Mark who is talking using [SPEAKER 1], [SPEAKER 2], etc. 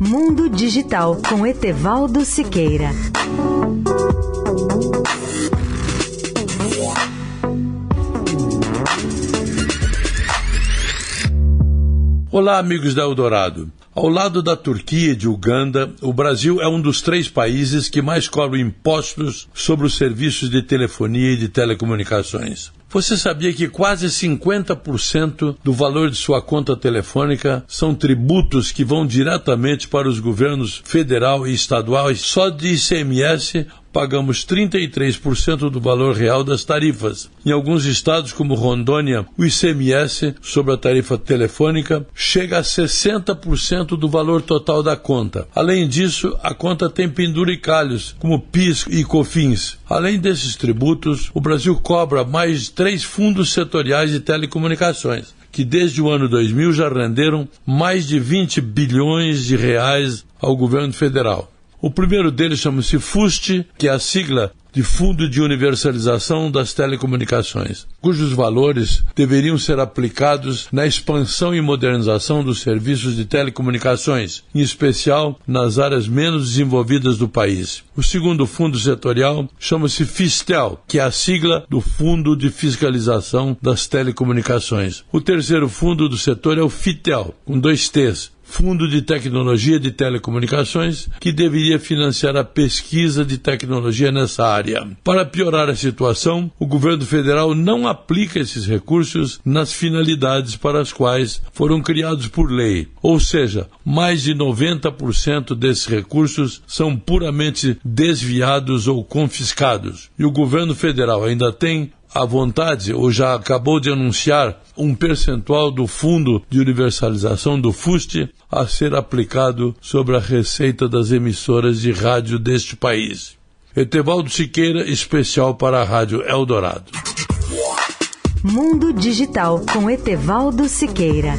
[SPEAKER 1] Mundo Digital com Etevaldo Siqueira.
[SPEAKER 2] Olá, amigos da Eldorado. Ao lado da Turquia e de Uganda, o Brasil é um dos três países que mais cobram impostos sobre os serviços de telefonia e de telecomunicações. Você sabia que quase 50% do valor de sua conta telefônica são tributos que vão diretamente para os governos federal e estadual? Só de ICMS pagamos 33% do valor real das tarifas. Em alguns estados, como Rondônia, o ICMS sobre a tarifa telefônica chega a 60% do valor total da conta. Além disso, a conta tem penduricalhos, como PIS e COFINS. Além desses tributos, o Brasil cobra mais de três fundos setoriais de telecomunicações que desde o ano 2000 já renderam mais de 20 bilhões de reais ao governo federal. O primeiro deles chama-se FUST, que é a sigla de Fundo de Universalização das Telecomunicações, cujos valores deveriam ser aplicados na expansão e modernização dos serviços de telecomunicações, em especial nas áreas menos desenvolvidas do país. O segundo fundo setorial chama-se FISTEL, que é a sigla do Fundo de Fiscalização das Telecomunicações. O terceiro fundo do setor é o FITEL, com dois T's, Fundo de Tecnologia de Telecomunicações, que deveria financiar a pesquisa de tecnologia nessa área. Para piorar a situação, o governo federal não aplica esses recursos nas finalidades para as quais foram criados por lei. Ou seja, mais de 90% desses recursos são puramente desviados ou confiscados. E o governo federal ainda tem à vontade, ou já acabou de anunciar um percentual do Fundo de Universalização do FUST a ser aplicado sobre a receita das emissoras de rádio deste país. Etevaldo Siqueira, especial para a Rádio Eldorado.
[SPEAKER 1] Mundo Digital com Etevaldo Siqueira.